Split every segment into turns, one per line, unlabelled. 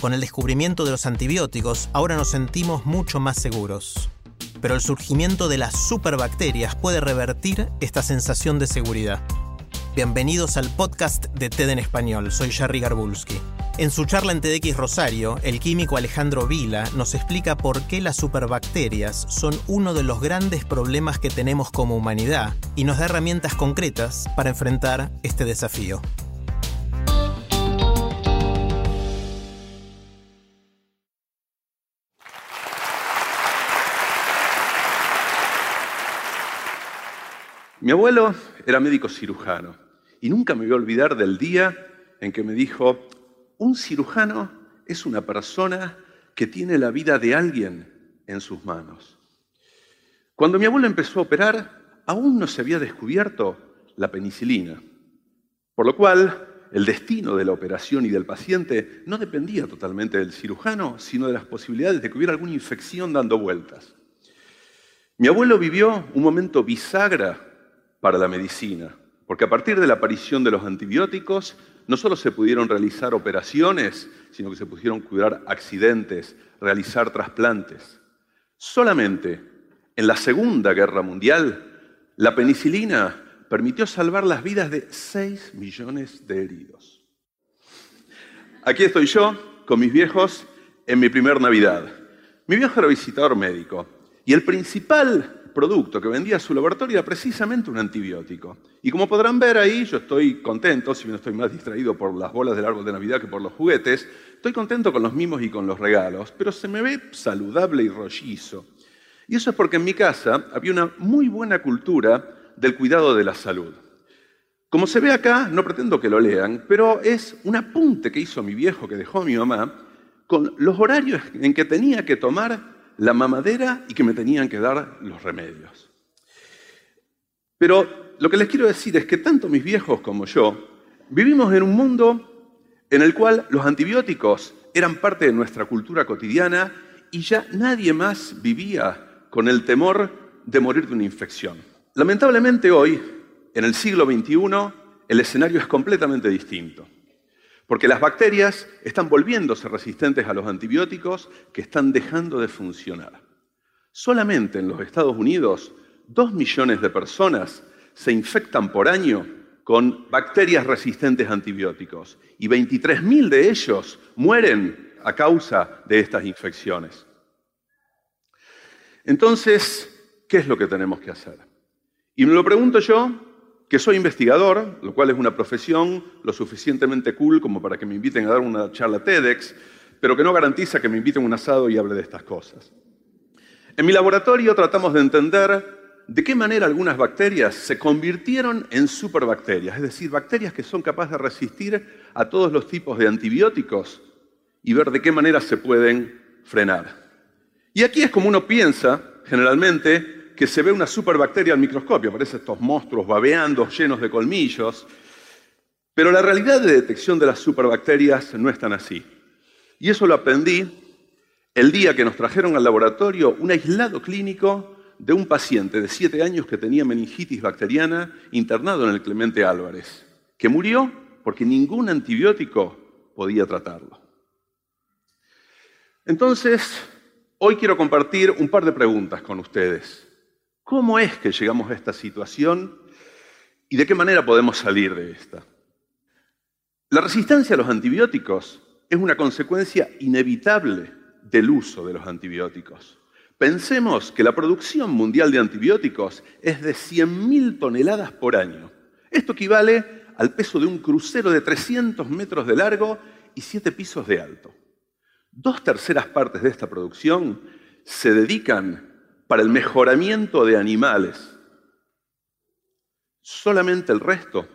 Con el descubrimiento de los antibióticos, ahora nos sentimos mucho más seguros. Pero el surgimiento de las superbacterias puede revertir esta sensación de seguridad. Bienvenidos al podcast de TED en Español, soy Jerry Garbulski. En su charla en TEDx Rosario, el químico Alejandro Vila nos explica por qué las superbacterias son uno de los grandes problemas que tenemos como humanidad y nos da herramientas concretas para enfrentar este desafío.
Mi abuelo era médico cirujano y nunca me voy a olvidar del día en que me dijo, un cirujano es una persona que tiene la vida de alguien en sus manos. Cuando mi abuelo empezó a operar, aún no se había descubierto la penicilina, por lo cual el destino de la operación y del paciente no dependía totalmente del cirujano, sino de las posibilidades de que hubiera alguna infección dando vueltas. Mi abuelo vivió un momento bisagra para la medicina, porque a partir de la aparición de los antibióticos, no solo se pudieron realizar operaciones, sino que se pudieron curar accidentes, realizar trasplantes. Solamente en la Segunda Guerra Mundial, la penicilina permitió salvar las vidas de 6 millones de heridos. Aquí estoy yo con mis viejos en mi primer Navidad. Mi viejo era visitador médico y el principal producto que vendía su laboratorio era precisamente un antibiótico. Y como podrán ver ahí, yo estoy contento, si bien estoy más distraído por las bolas del árbol de Navidad que por los juguetes, estoy contento con los mimos y con los regalos, pero se me ve saludable y rollizo. Y eso es porque en mi casa había una muy buena cultura del cuidado de la salud. Como se ve acá, no pretendo que lo lean, pero es un apunte que hizo mi viejo, que dejó mi mamá, con los horarios en que tenía que tomar la mamadera y que me tenían que dar los remedios. Pero lo que les quiero decir es que tanto mis viejos como yo vivimos en un mundo en el cual los antibióticos eran parte de nuestra cultura cotidiana y ya nadie más vivía con el temor de morir de una infección. Lamentablemente hoy, en el siglo XXI, el escenario es completamente distinto. Porque las bacterias están volviéndose resistentes a los antibióticos que están dejando de funcionar. Solamente en los Estados Unidos, dos millones de personas se infectan por año con bacterias resistentes a antibióticos y 23.000 de ellos mueren a causa de estas infecciones. Entonces, ¿qué es lo que tenemos que hacer? Y me lo pregunto yo que soy investigador, lo cual es una profesión lo suficientemente cool como para que me inviten a dar una charla TEDx, pero que no garantiza que me inviten a un asado y hable de estas cosas. En mi laboratorio tratamos de entender de qué manera algunas bacterias se convirtieron en superbacterias, es decir, bacterias que son capaces de resistir a todos los tipos de antibióticos y ver de qué manera se pueden frenar. Y aquí es como uno piensa, generalmente, que se ve una superbacteria al microscopio, aparecen estos monstruos babeando llenos de colmillos, pero la realidad de detección de las superbacterias no es tan así. Y eso lo aprendí el día que nos trajeron al laboratorio un aislado clínico de un paciente de 7 años que tenía meningitis bacteriana internado en el Clemente Álvarez, que murió porque ningún antibiótico podía tratarlo. Entonces, hoy quiero compartir un par de preguntas con ustedes. ¿Cómo es que llegamos a esta situación y de qué manera podemos salir de esta? La resistencia a los antibióticos es una consecuencia inevitable del uso de los antibióticos. Pensemos que la producción mundial de antibióticos es de 100.000 toneladas por año. Esto equivale al peso de un crucero de 300 metros de largo y 7 pisos de alto. Dos terceras partes de esta producción se dedican para el mejoramiento de animales. Solamente el resto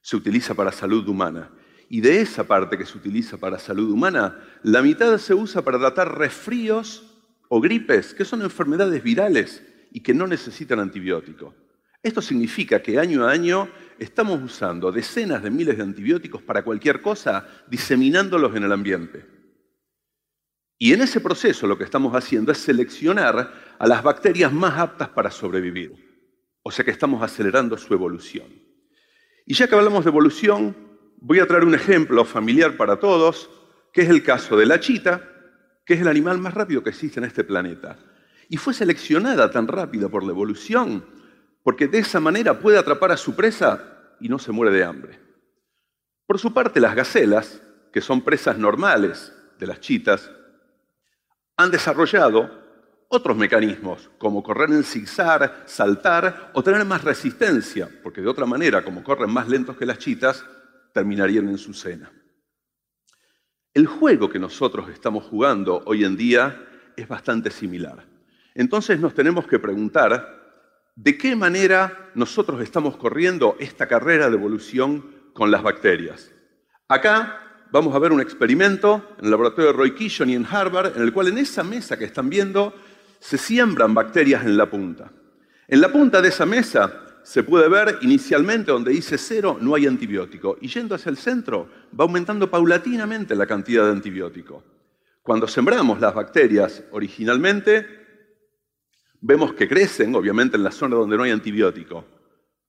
se utiliza para salud humana. Y de esa parte que se utiliza para salud humana, la mitad se usa para tratar resfríos o gripes, que son enfermedades virales y que no necesitan antibiótico. Esto significa que año a año estamos usando decenas de miles de antibióticos para cualquier cosa, diseminándolos en el ambiente. Y en ese proceso lo que estamos haciendo es seleccionar a las bacterias más aptas para sobrevivir. O sea que estamos acelerando su evolución. Y ya que hablamos de evolución, voy a traer un ejemplo familiar para todos, que es el caso de la chita, que es el animal más rápido que existe en este planeta. Y fue seleccionada tan rápida por la evolución porque de esa manera puede atrapar a su presa y no se muere de hambre. Por su parte, las gacelas, que son presas normales de las chitas, han desarrollado otros mecanismos, como correr en zigzag, saltar o tener más resistencia, porque de otra manera, como corren más lentos que las chitas, terminarían en su cena. El juego que nosotros estamos jugando hoy en día es bastante similar. Entonces nos tenemos que preguntar de qué manera nosotros estamos corriendo esta carrera de evolución con las bacterias. Acá vamos a ver un experimento en el laboratorio de Roy Kishon y en Harvard, en el cual en esa mesa que están viendo se siembran bacterias en la punta. En la punta de esa mesa se puede ver inicialmente donde dice cero no hay antibiótico y yendo hacia el centro va aumentando paulatinamente la cantidad de antibiótico. Cuando sembramos las bacterias originalmente, Vemos que crecen, obviamente, en la zona donde no hay antibiótico,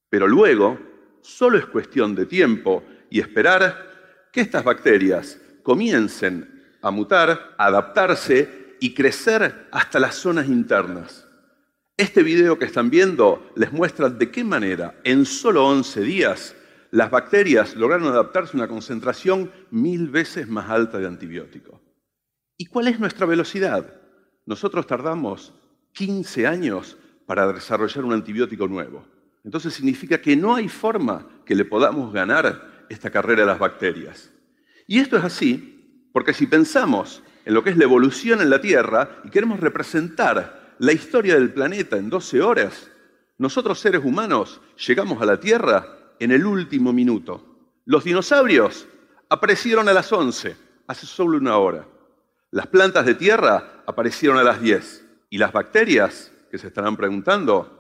pero luego solo es cuestión de tiempo y esperar que estas bacterias comiencen a mutar, a adaptarse y crecer hasta las zonas internas. Este video que están viendo les muestra de qué manera en solo 11 días las bacterias lograron adaptarse a una concentración mil veces más alta de antibiótico. ¿Y cuál es nuestra velocidad? Nosotros tardamos 15 años para desarrollar un antibiótico nuevo. Entonces significa que no hay forma que le podamos ganar esta carrera a las bacterias. Y esto es así porque si pensamos en lo que es la evolución en la Tierra y queremos representar la historia del planeta en 12 horas, nosotros seres humanos llegamos a la Tierra en el último minuto. Los dinosaurios aparecieron a las 11, hace solo una hora. Las plantas de tierra aparecieron a las 10. Y las bacterias, que se estarán preguntando,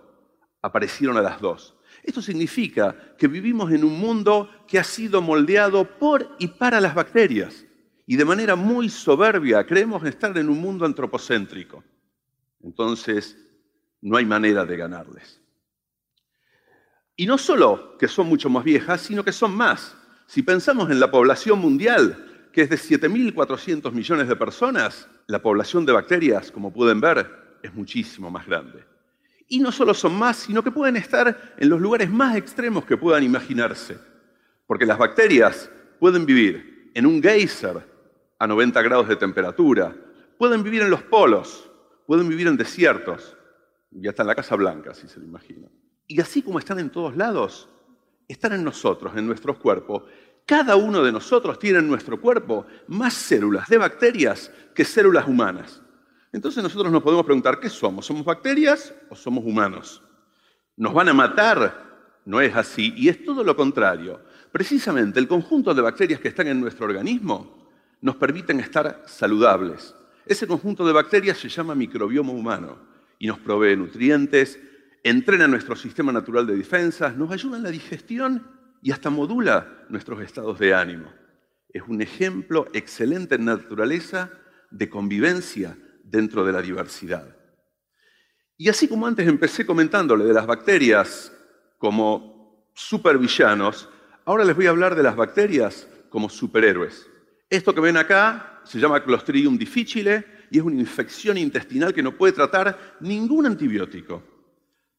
aparecieron a las dos. Esto significa que vivimos en un mundo que ha sido moldeado por y para las bacterias. Y de manera muy soberbia creemos estar en un mundo antropocéntrico. Entonces, no hay manera de ganarles. Y no solo que son mucho más viejas, sino que son más. Si pensamos en la población mundial, que es de 7.400 millones de personas, la población de bacterias, como pueden ver, es muchísimo más grande. Y no solo son más, sino que pueden estar en los lugares más extremos que puedan imaginarse. Porque las bacterias pueden vivir en un geyser a 90 grados de temperatura, pueden vivir en los polos, pueden vivir en desiertos, y hasta en la Casa Blanca, si se lo imaginan. Y así como están en todos lados, están en nosotros, en nuestros cuerpos, cada uno de nosotros tiene en nuestro cuerpo más células de bacterias que células humanas. Entonces nosotros nos podemos preguntar, ¿qué somos? ¿Somos bacterias o somos humanos? ¿Nos van a matar? No es así, y es todo lo contrario. Precisamente el conjunto de bacterias que están en nuestro organismo nos permiten estar saludables. Ese conjunto de bacterias se llama microbioma humano y nos provee nutrientes, entrena nuestro sistema natural de defensas, nos ayuda en la digestión y hasta modula nuestros estados de ánimo. Es un ejemplo excelente en naturaleza de convivencia dentro de la diversidad. Y así como antes empecé comentándole de las bacterias como supervillanos, ahora les voy a hablar de las bacterias como superhéroes. Esto que ven acá se llama Clostridium difficile y es una infección intestinal que no puede tratar ningún antibiótico.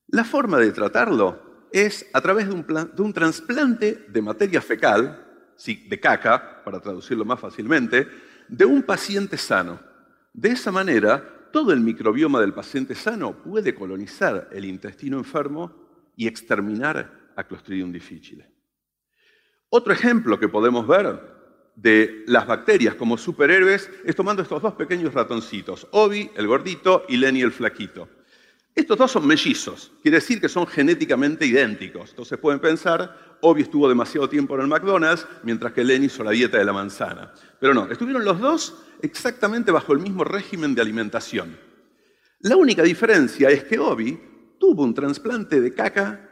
La forma de tratarlo es a través de un, trasplante de materia fecal, de caca, para traducirlo más fácilmente, de un paciente sano. De esa manera, todo el microbioma del paciente sano puede colonizar el intestino enfermo y exterminar a Clostridium difficile. Otro ejemplo que podemos ver de las bacterias como superhéroes es tomando estos dos pequeños ratoncitos, Obi, el gordito, y Lenny, el flaquito. Estos dos son mellizos, quiere decir que son genéticamente idénticos. Entonces pueden pensar, Obi estuvo demasiado tiempo en el McDonald's, mientras que Lenny hizo la dieta de la manzana. Pero no, estuvieron los dos exactamente bajo el mismo régimen de alimentación. La única diferencia es que Obi tuvo un trasplante de caca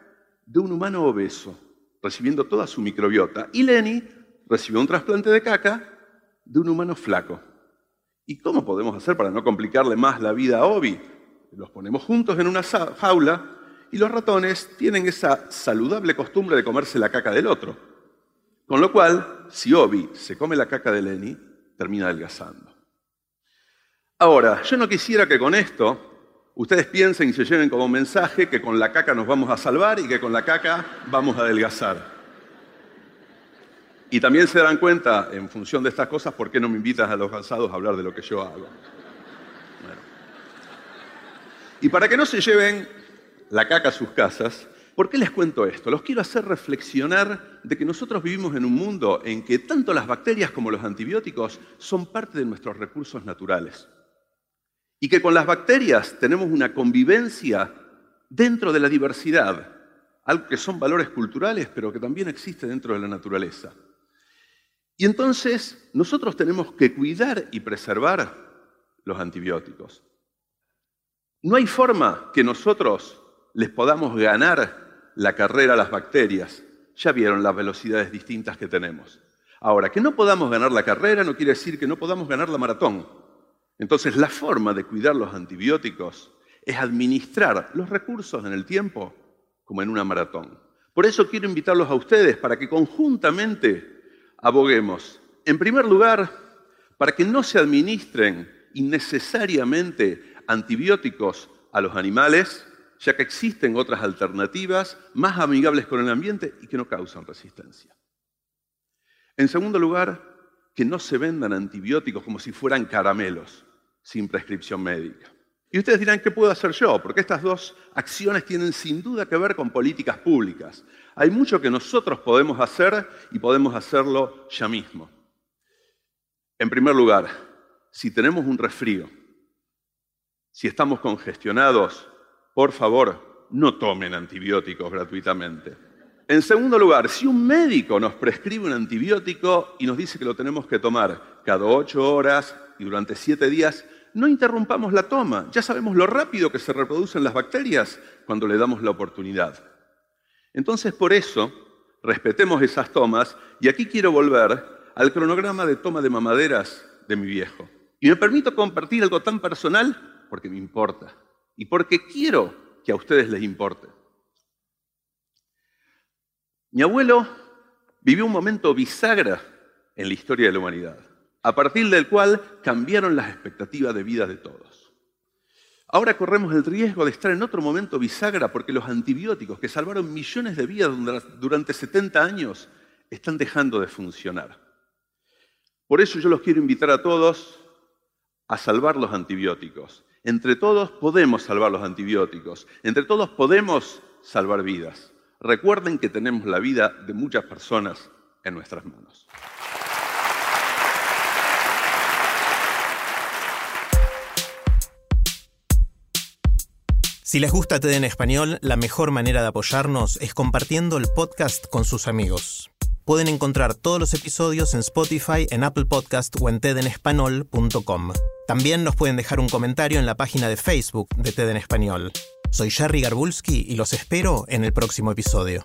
de un humano obeso, recibiendo toda su microbiota, y Lenny recibió un trasplante de caca de un humano flaco. ¿Y cómo podemos hacer para no complicarle más la vida a Obi? Los ponemos juntos en una jaula y los ratones tienen esa saludable costumbre de comerse la caca del otro. Con lo cual, si Obi se come la caca de Lenny, termina adelgazando. Ahora, yo no quisiera que con esto ustedes piensen y se lleven como mensaje que con la caca nos vamos a salvar y que con la caca vamos a adelgazar. Y también se darán cuenta, en función de estas cosas, por qué no me invitas a los cansados a hablar de lo que yo hago. Y para que no se lleven la caca a sus casas, ¿por qué les cuento esto? Los quiero hacer reflexionar de que nosotros vivimos en un mundo en que tanto las bacterias como los antibióticos son parte de nuestros recursos naturales. Y que con las bacterias tenemos una convivencia dentro de la diversidad, algo que son valores culturales, pero que también existe dentro de la naturaleza. Y entonces nosotros tenemos que cuidar y preservar los antibióticos. No hay forma que nosotros les podamos ganar la carrera a las bacterias. Ya vieron las velocidades distintas que tenemos. Ahora, que no podamos ganar la carrera no quiere decir que no podamos ganar la maratón. Entonces, la forma de cuidar los antibióticos es administrar los recursos en el tiempo como en una maratón. Por eso quiero invitarlos a ustedes para que conjuntamente aboguemos, en primer lugar, para que no se administren innecesariamente antibióticos a los animales, ya que existen otras alternativas más amigables con el ambiente y que no causan resistencia. En segundo lugar, que no se vendan antibióticos como si fueran caramelos, sin prescripción médica. Y ustedes dirán, ¿qué puedo hacer yo? Porque estas dos acciones tienen sin duda que ver con políticas públicas. Hay mucho que nosotros podemos hacer y podemos hacerlo ya mismo. En primer lugar, si tenemos un resfrío, si estamos congestionados, por favor, no tomen antibióticos gratuitamente. En segundo lugar, si un médico nos prescribe un antibiótico y nos dice que lo tenemos que tomar cada ocho horas y durante siete días, no interrumpamos la toma. Ya sabemos lo rápido que se reproducen las bacterias cuando le damos la oportunidad. Entonces, por eso, respetemos esas tomas y aquí quiero volver al cronograma de toma de mamaderas de mi viejo. Y me permito compartir algo tan personal porque me importa y porque quiero que a ustedes les importe. Mi abuelo vivió un momento bisagra en la historia de la humanidad a partir del cual cambiaron las expectativas de vida de todos. Ahora corremos el riesgo de estar en otro momento bisagra porque los antibióticos que salvaron millones de vidas durante 70 años están dejando de funcionar. Por eso yo los quiero invitar a todos a salvar los antibióticos. Entre todos podemos salvar los antibióticos. Entre todos podemos salvar vidas. Recuerden que tenemos la vida de muchas personas en nuestras manos.
Si les gusta TED en español, la mejor manera de apoyarnos es compartiendo el podcast con sus amigos. Pueden encontrar todos los episodios en Spotify, en Apple Podcast o en tedenespanol.com. También nos pueden dejar un comentario en la página de Facebook de TED en español. Soy Jerry Garbulski y los espero en el próximo episodio.